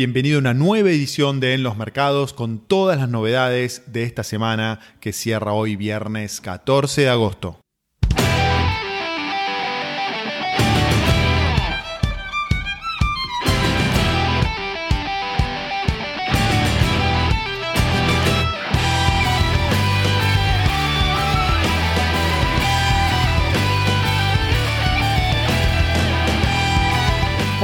Bienvenido a una nueva edición de En los Mercados con todas las novedades de esta semana que cierra hoy viernes 14 de agosto.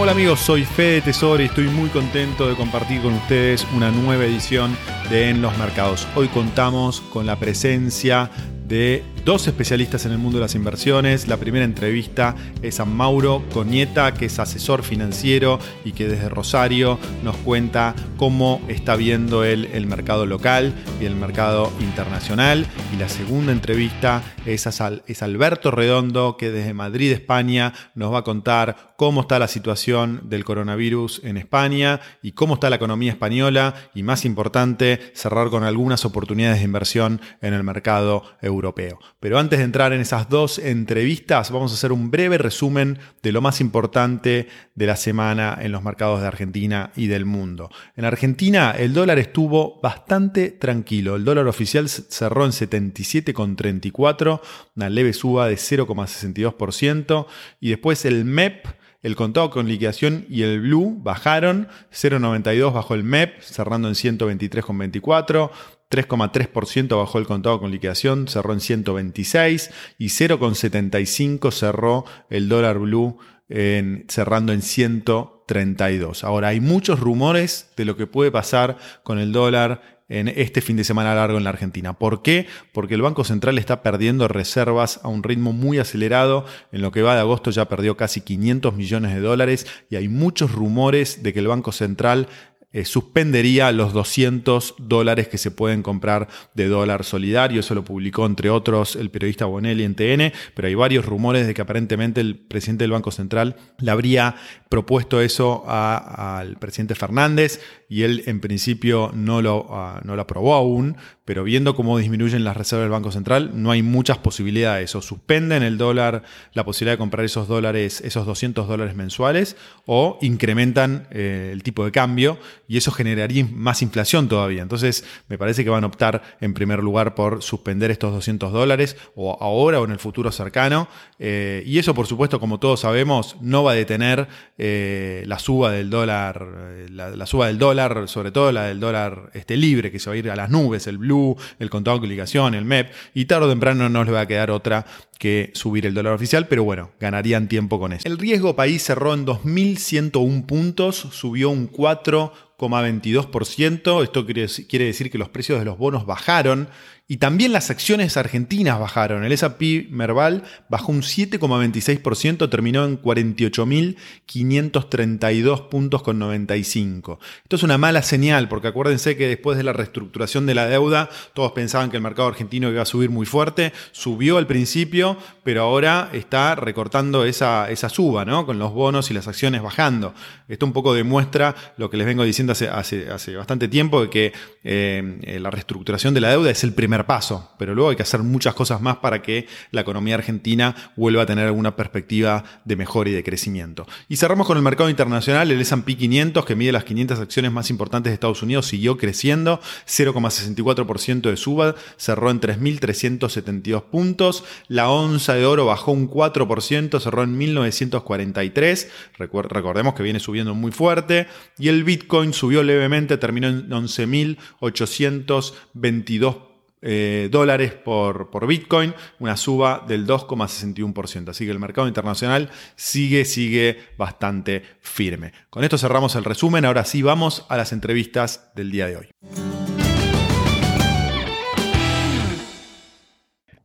Hola amigos, soy Fede Tesoro y estoy muy contento de compartir con ustedes una nueva edición de En los Mercados. Hoy contamos con la presencia de dos especialistas en el mundo de las inversiones. La primera entrevista es a Mauro Coñeta, que es asesor financiero y que desde Rosario nos cuenta cómo está viendo él el mercado local y el mercado internacional. Y la segunda entrevista es a es Alberto Redondo, que desde Madrid, España, nos va a contar cómo está la situación del coronavirus en España y cómo está la economía española y más importante, cerrar con algunas oportunidades de inversión en el mercado europeo europeo. Pero antes de entrar en esas dos entrevistas, vamos a hacer un breve resumen de lo más importante de la semana en los mercados de Argentina y del mundo. En Argentina el dólar estuvo bastante tranquilo. El dólar oficial cerró en 77,34, una leve suba de 0,62%. Y después el MEP el contado con liquidación y el blue bajaron, 0,92 bajó el MEP, cerrando en 123,24, 3,3% bajó el contado con liquidación, cerró en 126 y 0,75 cerró el dólar blue cerrando en 132. Ahora, hay muchos rumores de lo que puede pasar con el dólar en este fin de semana largo en la Argentina. ¿Por qué? Porque el Banco Central está perdiendo reservas a un ritmo muy acelerado. En lo que va de agosto ya perdió casi 500 millones de dólares y hay muchos rumores de que el Banco Central eh, suspendería los 200 dólares que se pueden comprar de dólar solidario. Eso lo publicó, entre otros, el periodista Bonelli en TN, pero hay varios rumores de que aparentemente el presidente del Banco Central le habría propuesto eso al presidente Fernández y él en principio no lo, ah, no lo aprobó aún, pero viendo cómo disminuyen las reservas del Banco Central, no hay muchas posibilidades. O suspenden el dólar, la posibilidad de comprar esos dólares, esos 200 dólares mensuales, o incrementan eh, el tipo de cambio y eso generaría más inflación todavía. Entonces, me parece que van a optar en primer lugar por suspender estos 200 dólares, o ahora o en el futuro cercano. Eh, y eso, por supuesto, como todos sabemos, no va a detener eh, la suba del dólar, la suba del dólar sobre todo la del dólar este, libre, que se va a ir a las nubes, el blue, el contado de obligación, el MEP, y tarde o temprano no les va a quedar otra que subir el dólar oficial, pero bueno, ganarían tiempo con eso. El riesgo país cerró en 2.101 puntos, subió un 4,22%, esto quiere decir que los precios de los bonos bajaron y también las acciones argentinas bajaron. El S&P Merval bajó un 7,26%, terminó en 48.532 puntos con 95. Esto es una mala señal porque acuérdense que después de la reestructuración de la deuda, todos pensaban que el mercado argentino iba a subir muy fuerte. Subió al principio, pero ahora está recortando esa, esa suba, ¿no? Con los bonos y las acciones bajando. Esto un poco demuestra lo que les vengo diciendo hace, hace, bastante tiempo, de que eh, la reestructuración de la deuda es el primer paso, pero luego hay que hacer muchas cosas más para que la economía argentina vuelva a tener alguna perspectiva de mejora y de crecimiento. Y cerramos con el mercado internacional, el S&P 500, que mide las 500 acciones más importantes de Estados Unidos, siguió creciendo, 0,64% de suba, cerró en 3.372 puntos, la onza de oro bajó un 4%, cerró en 1943, recordemos que viene subiendo muy fuerte, y el Bitcoin subió levemente, terminó en 11.822 eh, dólares por, por, Bitcoin, una suba del 2,61%. Así que el mercado internacional sigue, sigue bastante firme. Con esto cerramos el resumen. Ahora sí vamos a las entrevistas del día de hoy.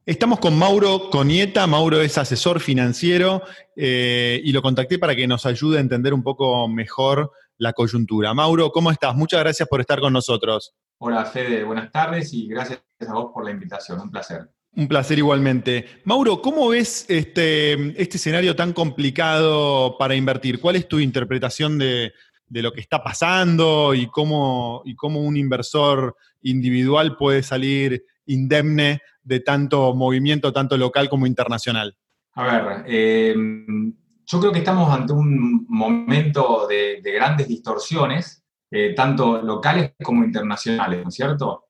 Estamos con Mauro Conieta. Mauro es asesor financiero eh, y lo contacté para que nos ayude a entender un poco mejor la coyuntura. Mauro, ¿cómo estás? Muchas gracias por estar con nosotros. Hola Fede, buenas tardes y gracias a vos por la invitación, un placer. Un placer igualmente. Mauro, ¿cómo ves este, este escenario tan complicado para invertir? ¿Cuál es tu interpretación de, lo que está pasando y cómo, y cómo un inversor individual puede salir indemne de tanto movimiento, tanto local como internacional? A ver, eh, yo creo que estamos ante un momento de, de grandes distorsiones eh, tanto locales como internacionales, ¿no es cierto?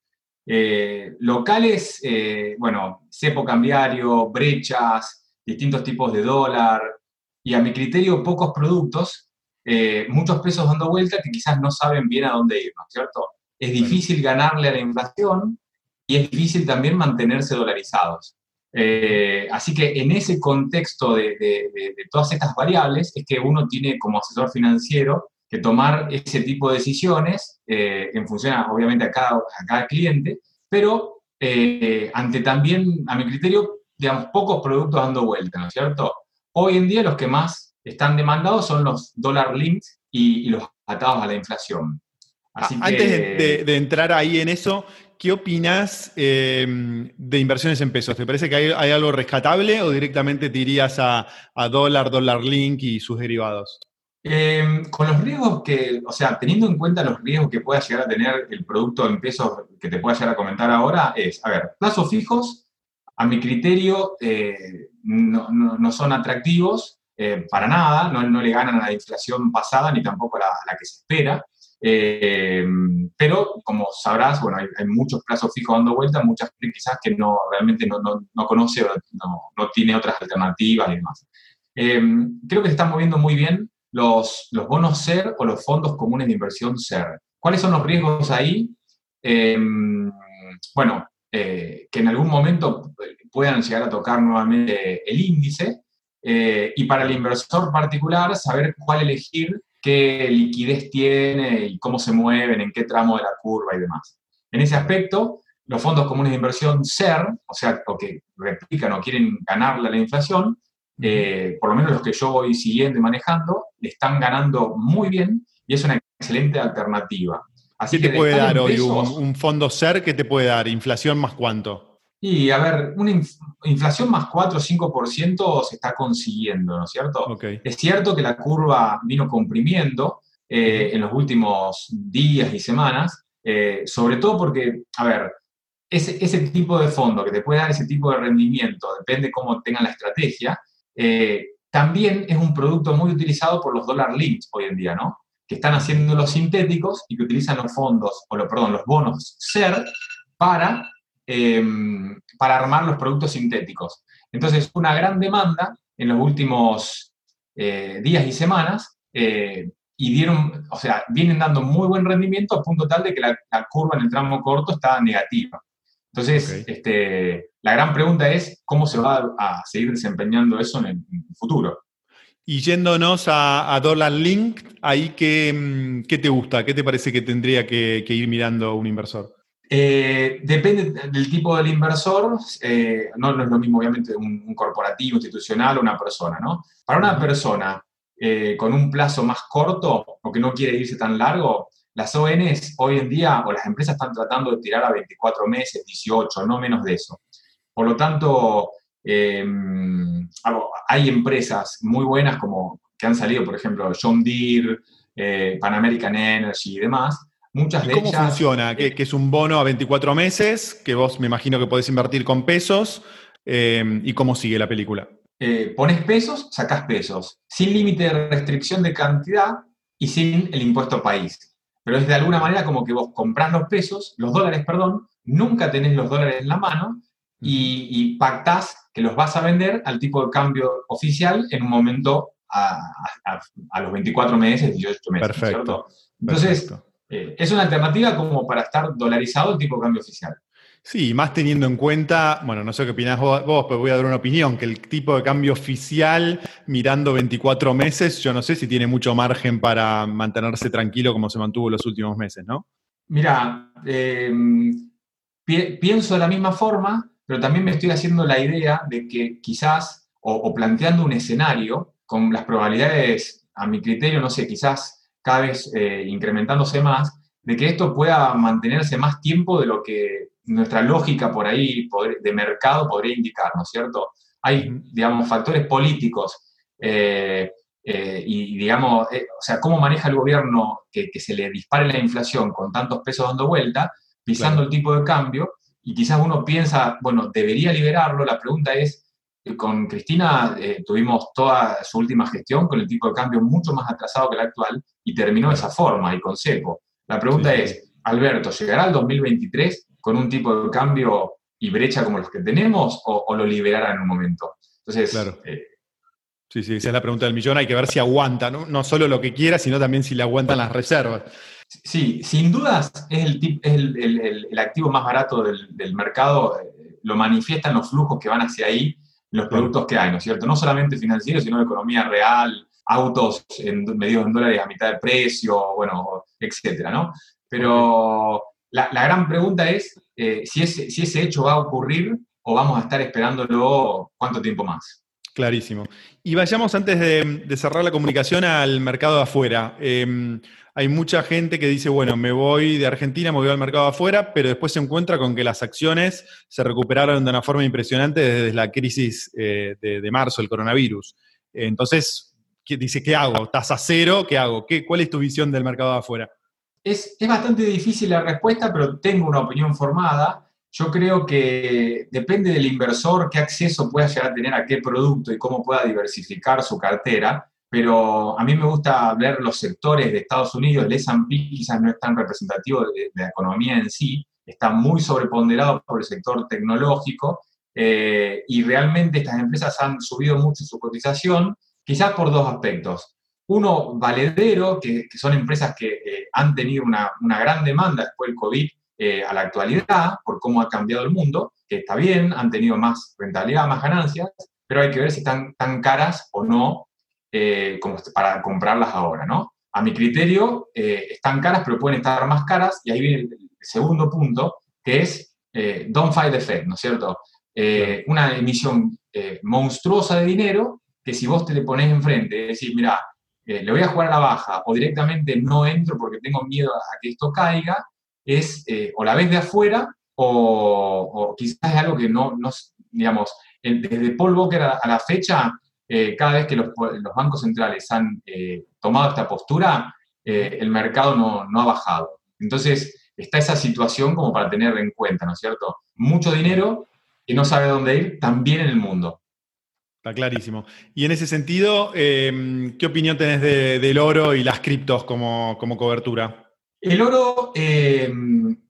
Eh, locales, eh, bueno, cepo cambiario, brechas, distintos tipos de dólar, y a mi criterio pocos productos, muchos pesos dando vuelta que quizás no saben bien a dónde ir, ¿no es cierto? Es difícil ganarle a la inflación y es difícil también mantenerse dolarizados. Así que en ese contexto de, de, todas estas variables es que uno tiene como asesor financiero que tomar ese tipo de decisiones eh, en función, obviamente, a cada, a cada cliente, pero eh, ante también, a mi criterio, digamos, pocos productos dando vuelta, ¿no es cierto? Hoy en día los que más están demandados son los dollar links y, los atados a la inflación. Así Antes de, entrar ahí en eso, ¿qué opinas eh, de inversiones en pesos? ¿Te parece que hay, algo rescatable o directamente te irías a, a dólar, dólar link y sus derivados? Em, con los riesgos que, o sea, teniendo en cuenta los riesgos que pueda llegar a tener el producto en pesos que te pueda llegar a comentar ahora, es, a ver, plazos fijos, a mi criterio, eh, no, son atractivos eh, para nada, no, le ganan a la inflación pasada ni tampoco a la, que se espera. Em, pero, como sabrás, bueno, hay, muchos plazos fijos dando vuelta, muchas quizás que no, realmente no, conoce o no, tiene otras alternativas y demás. Em, creo que se están moviendo muy bien los, bonos SER o los fondos comunes de inversión SER. ¿Cuáles son los riesgos ahí? Em, bueno, eh, que en algún momento puedan llegar a tocar nuevamente el índice eh, y para el inversor particular saber cuál elegir, qué liquidez tiene y cómo se mueven, en qué tramo de la curva y demás. En ese aspecto, los fondos comunes de inversión SER, o sea, o que replican o quieren ganarle a la inflación, eh, por lo menos los que yo voy siguiendo y manejando, le están ganando muy bien y es una excelente alternativa. Así ¿Qué te puede dar hoy un, fondo SER? ¿Qué te puede dar? ¿Inflación más cuánto? Y a ver, una inflación más 4 o 5% se está consiguiendo, ¿no es cierto? Es cierto que la curva vino comprimiendo eh, en los últimos días y semanas, eh, sobre todo porque, a ver, ese, ese tipo de fondo que te puede dar ese tipo de rendimiento, depende cómo tengan la estrategia, eh, también es un producto muy utilizado por los dollar links hoy en día, ¿no? Que están haciendo los sintéticos y que utilizan los fondos, o lo, perdón, los bonos SER para, em, para armar los productos sintéticos. Entonces, una gran demanda en los últimos eh, días y semanas eh, y dieron, o sea, vienen dando muy buen rendimiento a punto tal de que la, la curva en el tramo corto está negativa. Entonces, este, la gran pregunta es cómo se va a seguir desempeñando eso en el, futuro. Y yéndonos a, Dollar Link, ahí qué, mm, qué, te gusta? ¿Qué te parece que tendría que, ir mirando un inversor? Eh, depende del tipo del inversor, eh, no, es lo mismo obviamente un, corporativo, institucional o una persona, ¿no? Para una persona eh, con un plazo más corto o que no quiere irse tan largo, las ONs hoy en día, o las empresas están tratando de tirar a 24 meses, 18, no menos de eso. Por lo tanto, hay empresas muy buenas como que han salido, por ejemplo, John Deere, Pan American Energy y demás. Muchas de ¿Cómo funciona? ¿Que, es un bono a 24 meses, que vos me imagino que podés invertir con pesos. Em, ¿Y cómo sigue la película? Eh, pones pesos, sacás pesos, sin límite de restricción de cantidad y sin el impuesto país. Pero es de alguna manera como que vos comprás los pesos, los dólares, perdón, nunca tenés los dólares en la mano y, pactás que los vas a vender al tipo de cambio oficial en un momento a, los 24 meses, 18 meses. Perfecto. Entonces, eh, es una alternativa como para estar dolarizado el tipo de cambio oficial. Sí, más teniendo en cuenta, bueno, no sé qué opinás vos, pero voy a dar una opinión, que el tipo de cambio oficial mirando 24 meses, yo no sé si tiene mucho margen para mantenerse tranquilo como se mantuvo los últimos meses, ¿no? Mira, em, pienso de la misma forma, pero también me estoy haciendo la idea de que quizás, o, planteando un escenario con las probabilidades, a mi criterio, no sé, quizás cada vez eh, incrementándose más, de que esto pueda mantenerse más tiempo de lo que nuestra lógica por ahí de mercado podría indicar, ¿no es cierto? Hay, digamos, factores políticos eh, eh, y, digamos, o sea, cómo maneja el gobierno que, se le dispare la inflación con tantos pesos dando vuelta, pisando el tipo de cambio, y quizás uno piensa, bueno, debería liberarlo, la pregunta es, con Cristina tuvimos toda su última gestión con el tipo de cambio mucho más atrasado que el actual y terminó de esa forma, y con CEPO. La pregunta es, Alberto, ¿llegará el 2023 con un tipo de cambio y brecha como los que tenemos o, lo liberará en un momento? Entonces, claro. Eh, sí, sí, esa es la pregunta del millón. Hay que ver si aguanta, ¿no? no solo lo que quiera, sino también si le aguantan las reservas. Sí, sin dudas es el, activo más barato del, mercado, eh, lo manifiestan los flujos que van hacia ahí, los productos que hay, ¿no es cierto? No solamente financieros, sino de economía real, autos en, medidos en dólares a mitad de precio, bueno, etcétera, ¿no? Pero la, gran pregunta es eh, si, ese, si ese hecho va a ocurrir o vamos a estar esperándolo cuánto tiempo más. Clarísimo. Y vayamos antes de, cerrar la comunicación al mercado de afuera. Em, hay mucha gente que dice, bueno, me voy de Argentina, me voy al mercado afuera, pero después se encuentra con que las acciones se recuperaron de una forma impresionante desde la crisis eh, de, marzo, el coronavirus. Entonces, dice, ¿qué hago? ¿Tasa cero? ¿Qué hago? ¿Qué, ¿Cuál es tu visión del mercado afuera? Es, es bastante difícil la respuesta, pero tengo una opinión formada. Yo creo que depende del inversor qué acceso pueda llegar a tener a qué producto y cómo pueda diversificar su cartera pero a mí me gusta ver los sectores de Estados Unidos, el S&P quizás no es tan representativo de, la economía en sí, está muy sobreponderado por el sector tecnológico eh, y realmente estas empresas han subido mucho su cotización, quizás por dos aspectos. Uno, valedero, que, son empresas que eh, han tenido una, gran demanda después del COVID eh, a la actualidad, por cómo ha cambiado el mundo, que está bien, han tenido más rentabilidad, más ganancias, pero hay que ver si están tan caras o no eh, como para comprarlas ahora, ¿no? A mi criterio, eh, están caras, pero pueden estar más caras, y ahí viene el segundo punto, que es eh, don't fight the Fed, ¿no es cierto? Una emisión monstruosa de dinero que si vos te le pones enfrente, es decir, mira, le voy a jugar a la baja o directamente no entro porque tengo miedo a que esto caiga, es o la ves de afuera o, quizás es algo que no, no digamos, desde Paul Walker a la fecha eh, cada vez que los, bancos centrales han eh, tomado esta postura, eh, el mercado no, ha bajado. Entonces, está esa situación como para tener en cuenta, ¿no es cierto? Mucho dinero y no sabe dónde ir, también en el mundo. Está clarísimo. Y en ese sentido, ¿qué opinión tenés del oro y las criptos como, como cobertura? El oro,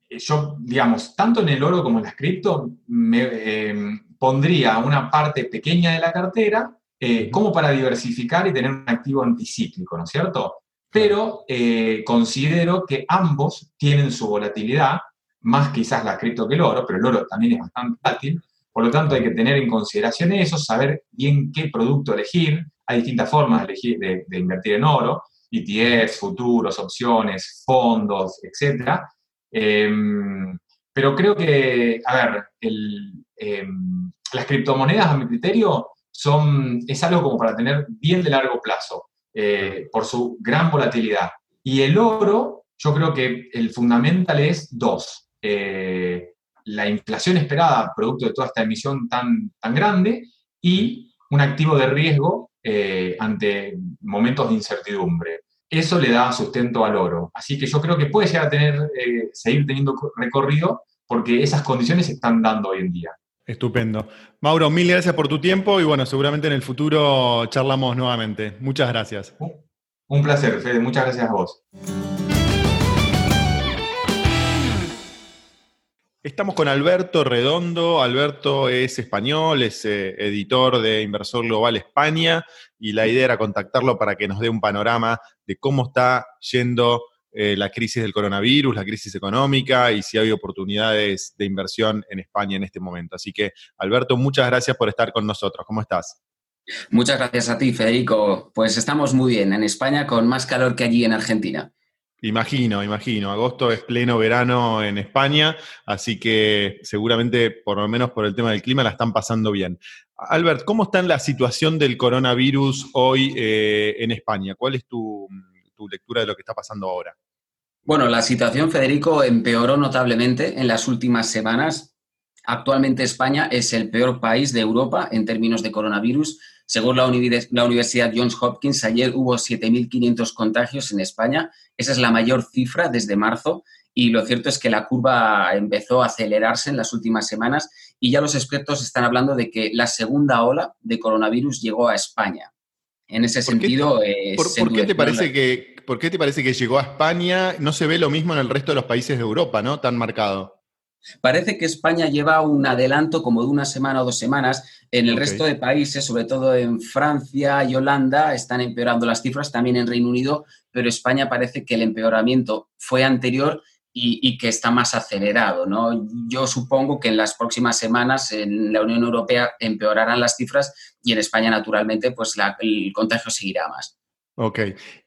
yo, digamos, tanto en el oro como en las criptos, me pondría una parte pequeña de la cartera eh, como para diversificar y tener un activo anticíclico, ¿no es cierto? Pero eh, considero que ambos tienen su volatilidad, más quizás la cripto que el oro, pero el oro también es bastante volátil, por lo tanto hay que tener en consideración eso, saber bien qué producto elegir, hay distintas formas de, invertir en oro, ETFs, futuros, opciones, fondos, etc. Em, pero creo que, a ver, em, las criptomonedas, a mi criterio, son, es algo como para tener bien de largo plazo, eh, por su gran volatilidad. Y el oro, yo creo que el fundamental es dos. Eh, la inflación esperada, producto de toda esta emisión tan, tan grande, y un activo de riesgo eh, ante momentos de incertidumbre. Eso le da sustento al oro. Así que yo creo que puede llegar a tener, seguir teniendo recorrido porque esas condiciones se están dando hoy en día. Estupendo. Mauro, mil gracias por tu tiempo y bueno, seguramente en el futuro charlamos nuevamente. Muchas gracias. Un placer, Fede. Muchas gracias a vos. Estamos con Alberto Redondo. Alberto es español, es eh, editor de Inversor Global España y la idea era contactarlo para que nos dé un panorama de cómo está yendo eh, la crisis del coronavirus, la crisis económica y si hay oportunidades de inversión en España en este momento. Así que, Alberto, muchas gracias por estar con nosotros. ¿Cómo estás? Muchas gracias a ti, Federico. Pues estamos muy bien en España con más calor que allí en Argentina. Imagino, imagino. Agosto es pleno verano en España, así que seguramente, por lo menos por el tema del clima, la están pasando bien. Albert, ¿cómo está la situación del coronavirus hoy eh, en España? ¿Cuál es tu, lectura de lo que está pasando ahora? Bueno, la situación, Federico, empeoró notablemente en las últimas semanas. Actualmente España es el peor país de Europa en términos de coronavirus. Según la, Universidad Johns Hopkins, ayer hubo 7.500 contagios en España. Esa es la mayor cifra desde marzo. Y lo cierto es que la curva empezó a acelerarse en las últimas semanas y ya los expertos están hablando de que la segunda ola de coronavirus llegó a España. En ese sentido... ¿Por, qué te parece que, ¿por qué te parece que llegó a España? No se ve lo mismo en el resto de los países de Europa, ¿no? Tan marcado. Parece que España lleva un adelanto como de una semana o dos semanas. En el resto de países, sobre todo en Francia y Holanda, están empeorando las cifras, también en Reino Unido, pero España parece que el empeoramiento fue anterior y, que está más acelerado. ¿no? Yo supongo que en las próximas semanas en la Unión Europea empeorarán las cifras y en España, naturalmente, pues el contagio seguirá más. Ok.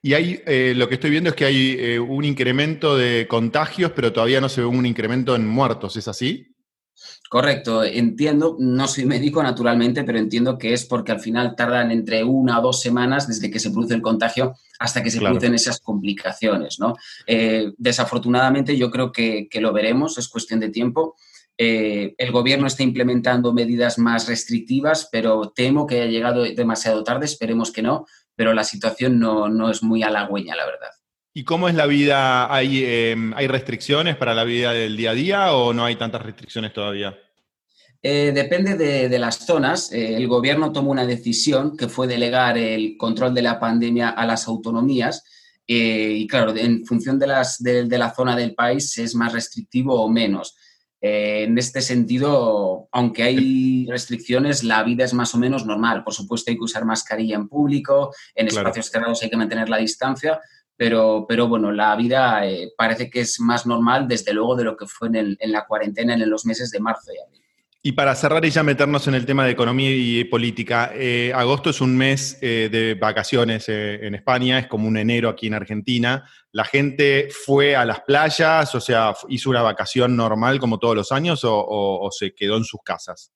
Y hay, eh, lo que estoy viendo es que hay eh, un incremento de contagios, pero todavía no se ve un incremento en muertos, ¿es así? Correcto, entiendo, no soy médico naturalmente, pero entiendo que es porque al final tardan entre una o dos semanas desde que se produce el contagio hasta que se producen esas complicaciones, ¿no? Eh, desafortunadamente yo creo que, lo veremos, es cuestión de tiempo. el gobierno está implementando medidas más restrictivas, pero temo que haya llegado demasiado tarde, esperemos que no, pero la situación no, es muy halagüeña, la verdad. ¿Y cómo es la vida? ¿Hay, em, ¿Hay restricciones para la vida del día a día o no hay tantas restricciones todavía? Eh, depende de, las zonas. Eh, el gobierno tomó una decisión que fue delegar el control de la pandemia a las autonomías. Eh, y claro, en función de, las, de, la zona del país es más restrictivo o menos. en este sentido, aunque hay restricciones, la vida es más o menos normal. Por supuesto, hay que usar mascarilla en público, en espacios cerrados hay que mantener la distancia, pero, pero bueno, la vida parece que es más normal, desde luego, de lo que fue en, en la cuarentena en los meses de marzo y abril. Y para cerrar y ya meternos en el tema de economía y política, eh, agosto es un mes eh, de vacaciones eh, en España, es como un enero aquí en Argentina. ¿La gente fue a las playas, o sea, hizo una vacación normal como todos los años o, se quedó en sus casas?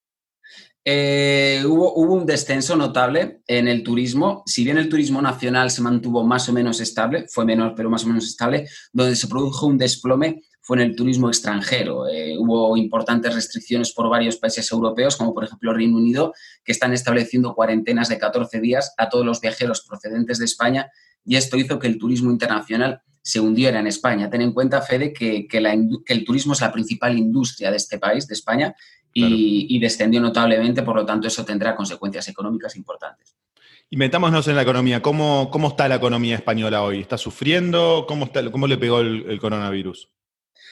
Hubo, hubo, un descenso notable en el turismo. Si bien el turismo nacional se mantuvo más o menos estable, fue menor pero más o menos estable, donde se produjo un desplome fue en el turismo extranjero. Eh, hubo importantes restricciones por varios países europeos, como por ejemplo Reino Unido, que están estableciendo cuarentenas de 14 días a todos los viajeros procedentes de España y esto hizo que el turismo internacional se hundiera en España. Ten en cuenta, Fede, que, que, el turismo es la principal industria de este país, de España, y, descendió notablemente, por lo tanto eso tendrá consecuencias económicas importantes. Y metámonos en la economía. ¿Cómo, cómo está la economía española hoy? ¿Está sufriendo? ¿Cómo, está, cómo le pegó el coronavirus?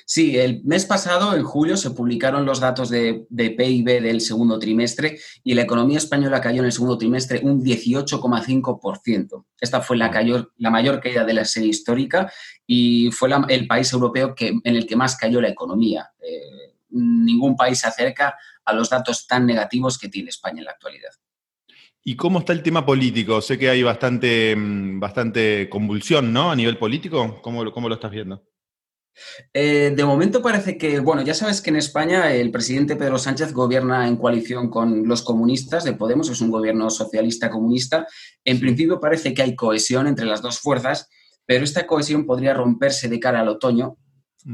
Sí, el mes pasado, en julio, se publicaron los datos de, PIB del segundo trimestre y la economía española cayó en el segundo trimestre un 18,5%. Esta fue la, la, mayor caída de la serie histórica y fue el país europeo que, en el que más cayó la economía. Eh, ningún país se acerca a los datos tan negativos que tiene España en la actualidad. ¿Y cómo está el tema político? Sé que hay bastante, mm, bastante convulsión, ¿no? A nivel político. ¿Cómo, cómo lo estás viendo? Eh, de momento parece que, bueno, ya sabes que en España el presidente Pedro Sánchez gobierna en coalición con los comunistas de Podemos, es un gobierno socialista comunista. En principio parece que hay cohesión entre las dos fuerzas, pero esta cohesión podría romperse de cara al otoño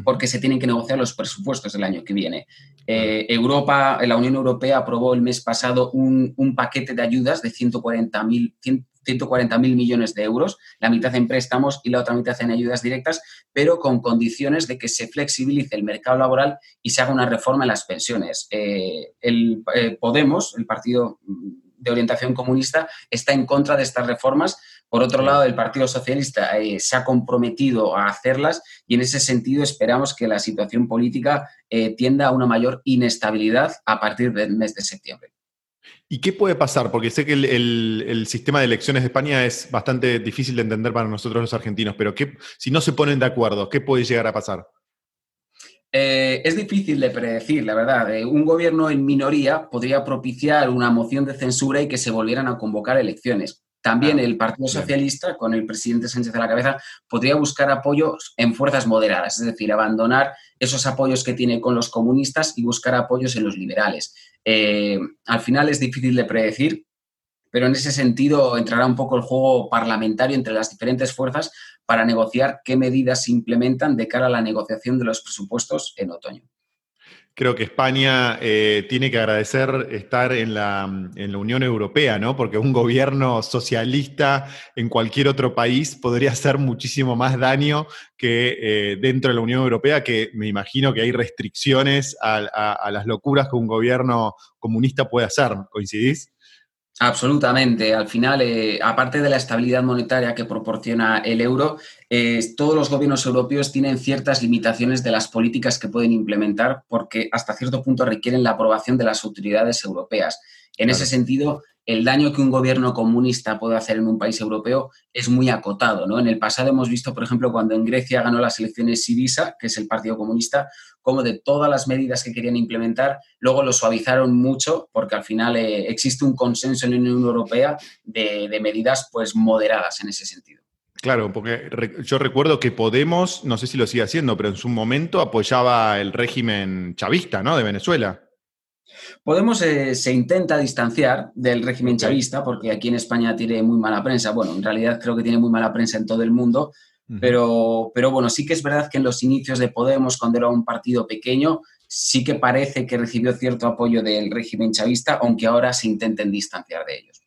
porque se tienen que negociar los presupuestos del año que viene. Eh, Europa, la Unión Europea aprobó el mes pasado un, paquete de ayudas de 140.000 140 mil millones de euros, la mitad en préstamos y la otra mitad en ayudas directas, pero con condiciones de que se flexibilice el mercado laboral y se haga una reforma en las pensiones. Eh, el eh, Podemos, el partido de orientación comunista, está en contra de estas reformas. Por otro lado, el Partido Socialista eh, se ha comprometido a hacerlas y en ese sentido esperamos que la situación política tienda a una mayor inestabilidad a partir del mes de septiembre. ¿Y qué puede pasar? Porque sé que el, sistema de elecciones de España es bastante difícil de entender para nosotros los argentinos, pero ¿qué, si no se ponen de acuerdo, ¿qué puede llegar a pasar? Eh, es difícil de predecir, la verdad. Eh, un gobierno en minoría podría propiciar una moción de censura y que se volvieran a convocar elecciones. También el Partido Socialista, con el presidente Sánchez a la cabeza, podría buscar apoyos en fuerzas moderadas, es decir, abandonar esos apoyos que tiene con los comunistas y buscar apoyos en los liberales. Eh, al final es difícil de predecir, pero en ese sentido entrará un poco el juego parlamentario entre las diferentes fuerzas para negociar qué medidas se implementan de cara a la negociación de los presupuestos en otoño. Creo que España eh, tiene que agradecer estar en la, Unión Europea, ¿no? Porque un gobierno socialista en cualquier otro país podría hacer muchísimo más daño que eh, dentro de la Unión Europea, que me imagino que hay restricciones a, las locuras que un gobierno comunista puede hacer. ¿Coincidís? Absolutamente. Al final, eh, aparte de la estabilidad monetaria que proporciona el euro, eh, todos los gobiernos europeos tienen ciertas limitaciones de las políticas que pueden implementar porque hasta cierto punto requieren la aprobación de las autoridades europeas. En ese sentido, el daño que un gobierno comunista puede hacer en un país europeo es muy acotado. ¿no? En el pasado hemos visto, por ejemplo, cuando en Grecia ganó las elecciones Syriza, que es el Partido Comunista, como de todas las medidas que querían implementar, luego lo suavizaron mucho porque al final eh, existe un consenso en la Unión Europea de, de medidas pues, moderadas en ese sentido. Claro, porque yo recuerdo que Podemos, no sé si lo sigue haciendo, pero en su momento apoyaba el régimen chavista, ¿no? De Venezuela. Podemos eh, se intenta distanciar del régimen chavista porque aquí en España tiene muy mala prensa. Bueno, en realidad creo que tiene muy mala prensa en todo el mundo, pero, pero bueno, sí que es verdad que en los inicios de Podemos, cuando era un partido pequeño, sí que parece que recibió cierto apoyo del régimen chavista, aunque ahora se intenten distanciar de ellos.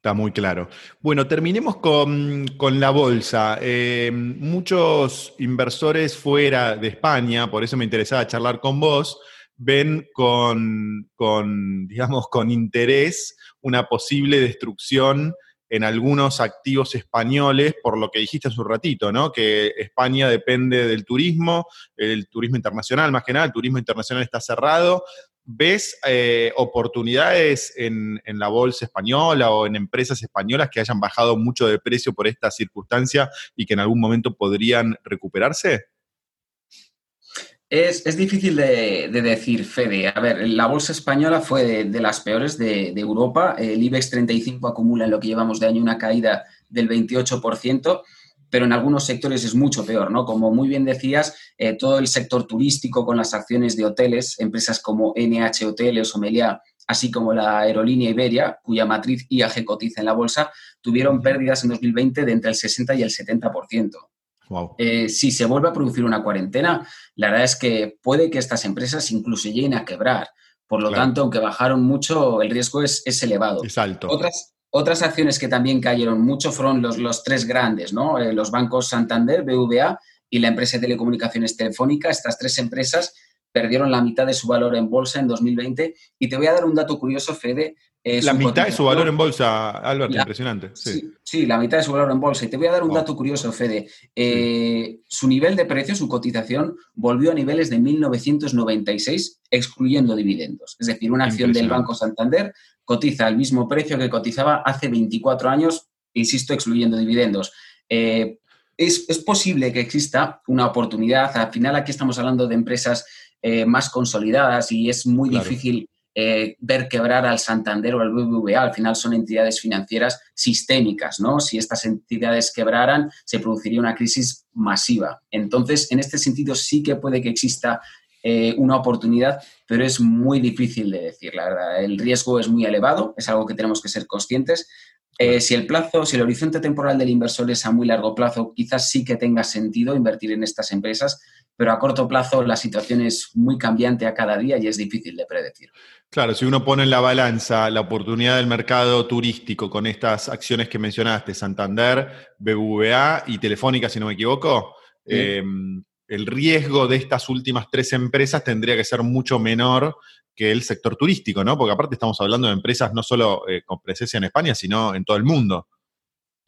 Está muy claro. Bueno, terminemos con, la bolsa. Eh, muchos inversores fuera de España, por eso me interesaba charlar con vos, ven con, digamos, con interés una posible destrucción en algunos activos españoles, por lo que dijiste hace un ratito, ¿no? Que España depende del turismo, el turismo internacional más que nada, el turismo internacional está cerrado. ¿Ves eh, oportunidades en, en, la bolsa española o en empresas españolas que hayan bajado mucho de precio por esta circunstancia y que en algún momento podrían recuperarse? Es, difícil de, decir, Fede. A ver, la bolsa española fue de, las peores de, Europa. El IBEX 35 acumula en lo que llevamos de año una caída del 28%, pero en algunos sectores es mucho peor, ¿no? Como muy bien decías, eh, todo el sector turístico con las acciones de hoteles, empresas como NH Hoteles o Meliá, así como la aerolínea Iberia, cuya matriz IAG cotiza en la bolsa, tuvieron pérdidas en 2020 de entre el 60 y el 70%. Eh, si se vuelve a producir una cuarentena, la verdad es que puede que estas empresas incluso lleguen a quebrar. Por lo tanto, aunque bajaron mucho, el riesgo es, elevado. Es alto. Otras, otras acciones que también cayeron mucho fueron los, los tres grandes, ¿no? Eh, los bancos Santander, BVA y la empresa de telecomunicaciones Telefónica. Estas tres empresas perdieron la mitad de su valor en bolsa en 2020. Y te voy a dar un dato curioso, Fede, la mitad de su valor en bolsa, Alberto, impresionante. Sí. la mitad de su valor en bolsa. Y te voy a dar un dato curioso, Fede. Eh, su nivel de precio, su cotización, volvió a niveles de 1996, excluyendo dividendos. Es decir, una acción del Banco Santander cotiza al mismo precio que cotizaba hace 24 años, insisto, excluyendo dividendos. Eh, es, posible que exista una oportunidad. Al final, aquí estamos hablando de empresas eh, más consolidadas y es muy difícil eh, ver quebrar al Santander o al BBVA. Al final son entidades financieras sistémicas, ¿no? Si estas entidades quebraran, se produciría una crisis masiva. Entonces, en este sentido, sí que puede que exista eh, una oportunidad, pero es muy difícil de decir, la verdad. El riesgo es muy elevado, es algo que tenemos que ser conscientes. Eh, si el plazo, si el horizonte temporal del inversor es a muy largo plazo, quizás sí que tenga sentido invertir en estas empresas, pero a corto plazo la situación es muy cambiante a cada día y es difícil de predecir. Claro, si uno pone en la balanza la oportunidad del mercado turístico con estas acciones que mencionaste, Santander, BBVA y Telefónica, si no me equivoco, eh, el riesgo de estas últimas tres empresas tendría que ser mucho menor que el sector turístico, ¿no? Porque aparte estamos hablando de empresas no solo eh, con presencia en España, sino en todo el mundo.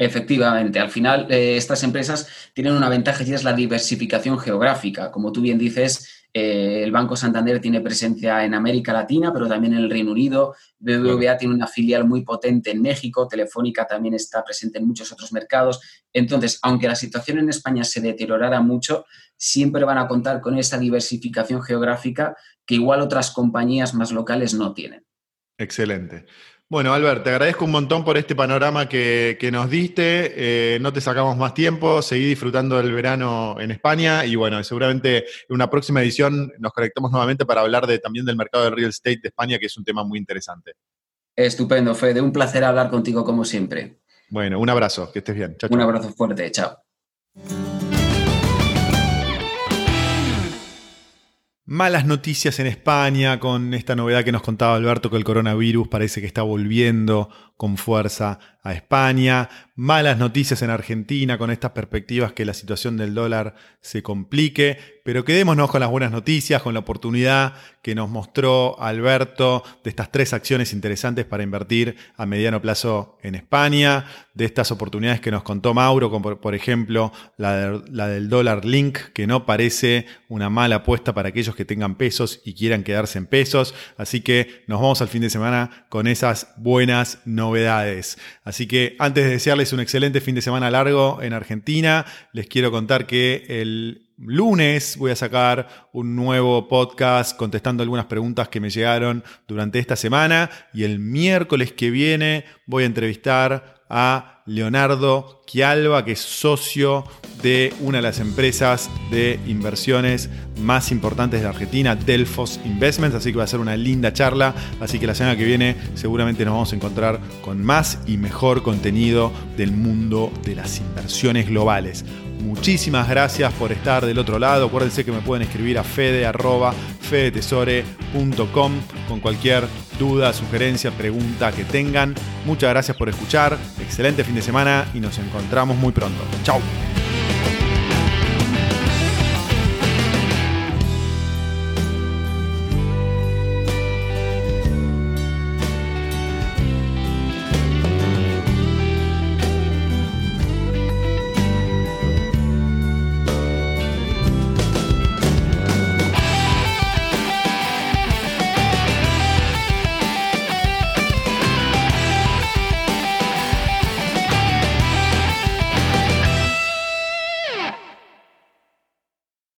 Efectivamente, al final eh, estas empresas tienen una ventaja y es la diversificación geográfica. Como tú bien dices, eh, el Banco Santander tiene presencia en América Latina, pero también en el Reino Unido. BBVA tiene una filial muy potente en México. Telefónica también está presente en muchos otros mercados. Entonces, aunque la situación en España se deteriorara mucho, siempre van a contar con esa diversificación geográfica que igual otras compañías más locales no tienen. Excelente. Bueno, Albert, te agradezco un montón por este panorama que, nos diste. Eh, no te sacamos más tiempo, seguí disfrutando del verano en España y bueno, seguramente en una próxima edición nos conectamos nuevamente para hablar de, también del mercado del real estate de España, que es un tema muy interesante. Estupendo, Fede. Un placer hablar contigo como siempre. Bueno, un abrazo, que estés bien. un abrazo fuerte, chao. Malas noticias en España con esta novedad que nos contaba Alberto que el coronavirus parece que está volviendo con fuerza a España. Malas noticias en Argentina con estas perspectivas que la situación del dólar se complique. Pero quedémonos con las buenas noticias, con la oportunidad que nos mostró Alberto de estas tres acciones interesantes para invertir a mediano plazo en España, de estas oportunidades que nos contó Mauro, como por ejemplo la, la del dólar link, que no parece una mala apuesta para aquellos que tengan pesos y quieran quedarse en pesos. Así que nos vamos al fin de semana con esas buenas novedades. Así que antes de desearles un excelente fin de semana largo en Argentina, les quiero contar que el lunes voy a sacar un nuevo podcast contestando algunas preguntas que me llegaron durante esta semana y el miércoles que viene voy a entrevistar a Leonardo Chialba, que es socio de una de las empresas de inversiones más importantes de Argentina, Delfos Investments, así que va a ser una linda charla, así que la semana que viene seguramente nos vamos a encontrar con más y mejor contenido del mundo de las inversiones globales. Muchísimas gracias por estar del otro lado. Acuérdense que me pueden escribir a fede.fedetesore.com con cualquier duda, sugerencia, pregunta que tengan. Muchas gracias por escuchar. Excelente de semana y nos encontramos muy pronto. Chao.